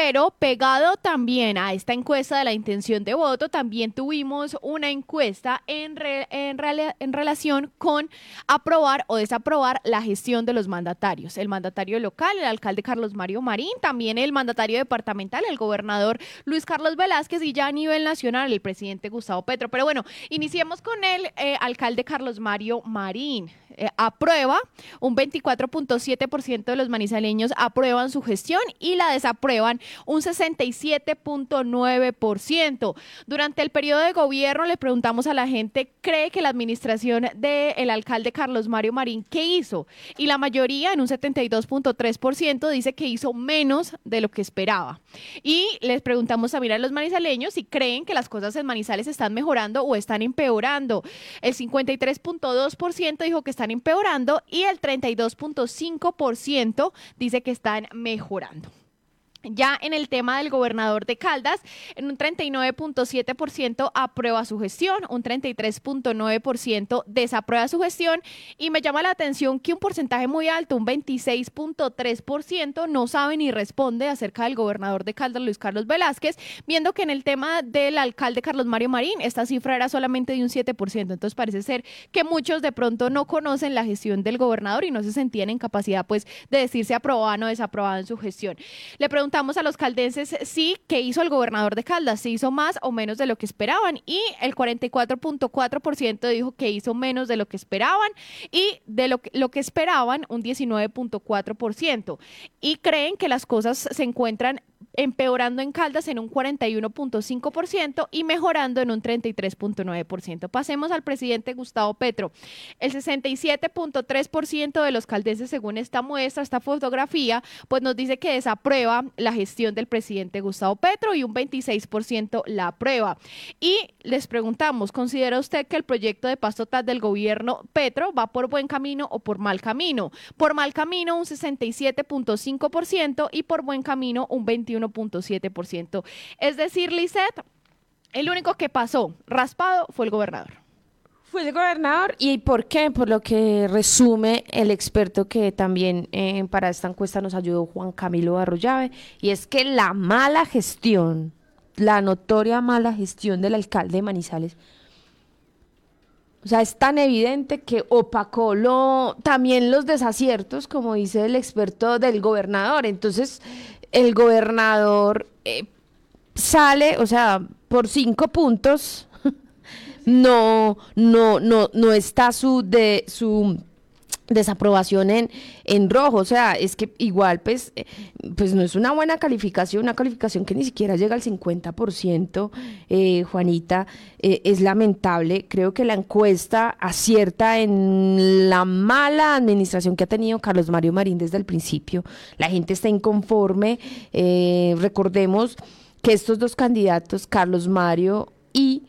Pero pegado también a esta encuesta de la intención de voto, también tuvimos una encuesta en, en, en relación con aprobar o desaprobar la gestión de los mandatarios. El mandatario local, el alcalde Carlos Mario Marín, también el mandatario departamental, el gobernador Luis Carlos Velázquez y ya a nivel nacional el presidente Gustavo Petro. Pero bueno, iniciemos con el eh, alcalde Carlos Mario Marín. Eh, aprueba, un 24.7% de los manizaleños aprueban su gestión y la desaprueban un 67.9%. Durante el periodo de gobierno le preguntamos a la gente, ¿cree que la administración del alcalde Carlos Mario Marín qué hizo? Y la mayoría, en un 72.3%, dice que hizo menos de lo que esperaba. Y les preguntamos también a los manizaleños si creen que las cosas en Manizales están mejorando o están empeorando. El 53.2% dijo que están empeorando y el 32.5% dice que están mejorando. Ya en el tema del gobernador de Caldas, en un 39.7% aprueba su gestión, un 33.9% desaprueba su gestión y me llama la atención que un porcentaje muy alto, un 26.3%, no sabe ni responde acerca del gobernador de Caldas, Luis Carlos Velázquez, viendo que en el tema del alcalde Carlos Mario Marín, esta cifra era solamente de un 7%. Entonces parece ser que muchos de pronto no conocen la gestión del gobernador y no se sentían en capacidad pues de decirse aprobado o desaprobado en su gestión. Le preguntamos a los caldenses sí, ¿qué hizo el gobernador de Caldas? ¿Se hizo más o menos de lo que esperaban? Y el 44.4% dijo que hizo menos de lo que esperaban y de lo que, lo que esperaban un 19.4%. Y creen que las cosas se encuentran empeorando en Caldas en un 41.5% y mejorando en un 33.9%. Pasemos al presidente Gustavo Petro. El 67.3% de los caldenses, según esta muestra, esta fotografía, pues nos dice que desaprueba la gestión del presidente Gustavo Petro y un 26% la aprueba. Y les preguntamos, ¿considera usted que el proyecto de paz total del gobierno Petro va por buen camino o por mal camino? Por mal camino un 67.5% y por buen camino un 20 21.7%. Es decir, Lisette, el único que pasó raspado fue el gobernador. Fue el gobernador y ¿por qué? Por lo que resume el experto que también eh, para esta encuesta nos ayudó Juan Camilo Arroyave, y es que la mala gestión, la notoria mala gestión del alcalde de Manizales, o sea, es tan evidente que opacó lo, también los desaciertos, como dice el experto del gobernador. Entonces, el gobernador eh, sale, o sea, por cinco puntos, no, no, no, no está su de su desaprobación en, en rojo, o sea, es que igual pues, eh, pues no es una buena calificación, una calificación que ni siquiera llega al 50%, eh, Juanita, eh, es lamentable, creo que la encuesta acierta en la mala administración que ha tenido Carlos Mario Marín desde el principio, la gente está inconforme, recordemos que estos dos candidatos, Carlos Mario y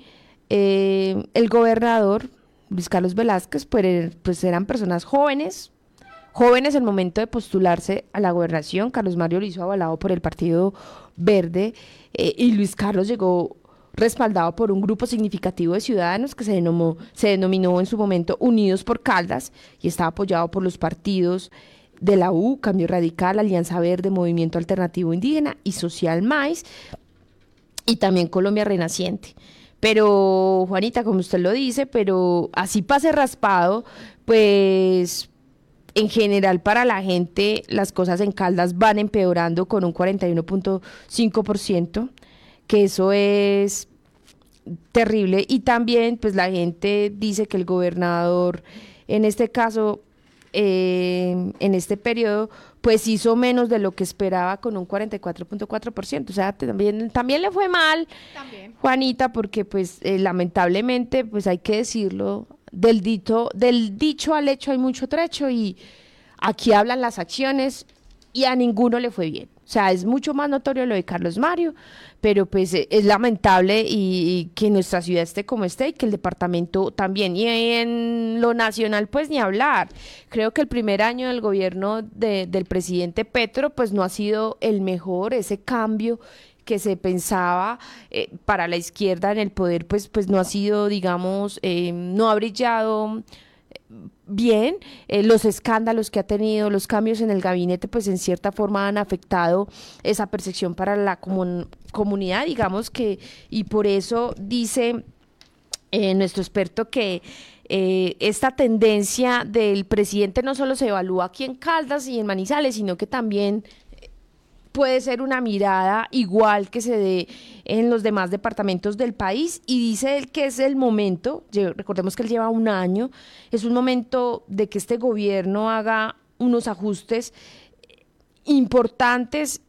el gobernador, Luis Carlos Velázquez, pues, pues, eran personas jóvenes, jóvenes en el momento de postularse a la gobernación. Carlos Mario lo hizo avalado por el Partido Verde eh, y Luis Carlos llegó respaldado por un grupo significativo de ciudadanos que se denominó, se denominó en su momento Unidos por Caldas y estaba apoyado por los partidos de la U, Cambio Radical, Alianza Verde, Movimiento Alternativo Indígena y Social Mais y también Colombia Renaciente. Pero, Juanita, como usted lo dice, pero así pase raspado, pues en general para la gente las cosas en Caldas van empeorando con un 41.5%, que eso es terrible. Y también, pues la gente dice que el gobernador, en este caso, eh, en este periodo, pues hizo menos de lo que esperaba con un 44.4%. O sea, también, también le fue mal, Juanita, porque pues eh, lamentablemente, pues hay que decirlo, del, dito, del dicho al hecho hay mucho trecho y aquí hablan las acciones y a ninguno le fue bien. O sea, es mucho más notorio lo de Carlos Mario, pero pues eh, es lamentable y, que nuestra ciudad esté como esté y que el departamento también. Y en lo nacional, pues ni hablar. Creo que el primer año del gobierno del presidente Petro, pues no ha sido el mejor, ese cambio que se pensaba eh, para la izquierda en el poder, pues, pues no ha sido, digamos, eh, no ha brillado bien, eh, los escándalos que ha tenido, los cambios en el gabinete, pues en cierta forma han afectado esa percepción para la comunidad, digamos que, y por eso dice eh, nuestro experto que eh, esta tendencia del presidente no solo se evalúa aquí en Caldas y en Manizales, sino que también puede ser una mirada igual que se dé en los demás departamentos del país. Y dice él que es el momento, recordemos que él lleva un año, es un momento de que este gobierno haga unos ajustes importantes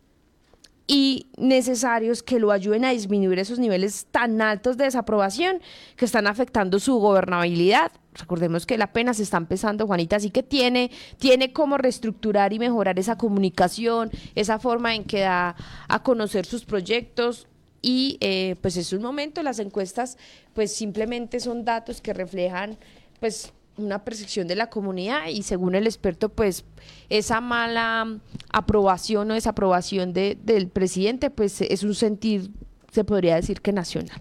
y necesarios que lo ayuden a disminuir esos niveles tan altos de desaprobación que están afectando su gobernabilidad. Recordemos que la pena se está empezando, Juanita, así que tiene, tiene cómo reestructurar y mejorar esa comunicación, esa forma en que da a conocer sus proyectos, y eh, pues es un momento, las encuestas pues simplemente son datos que reflejan pues una percepción de la comunidad y según el experto, pues esa mala aprobación o desaprobación de, del presidente, pues es un sentir, se podría decir que nacional.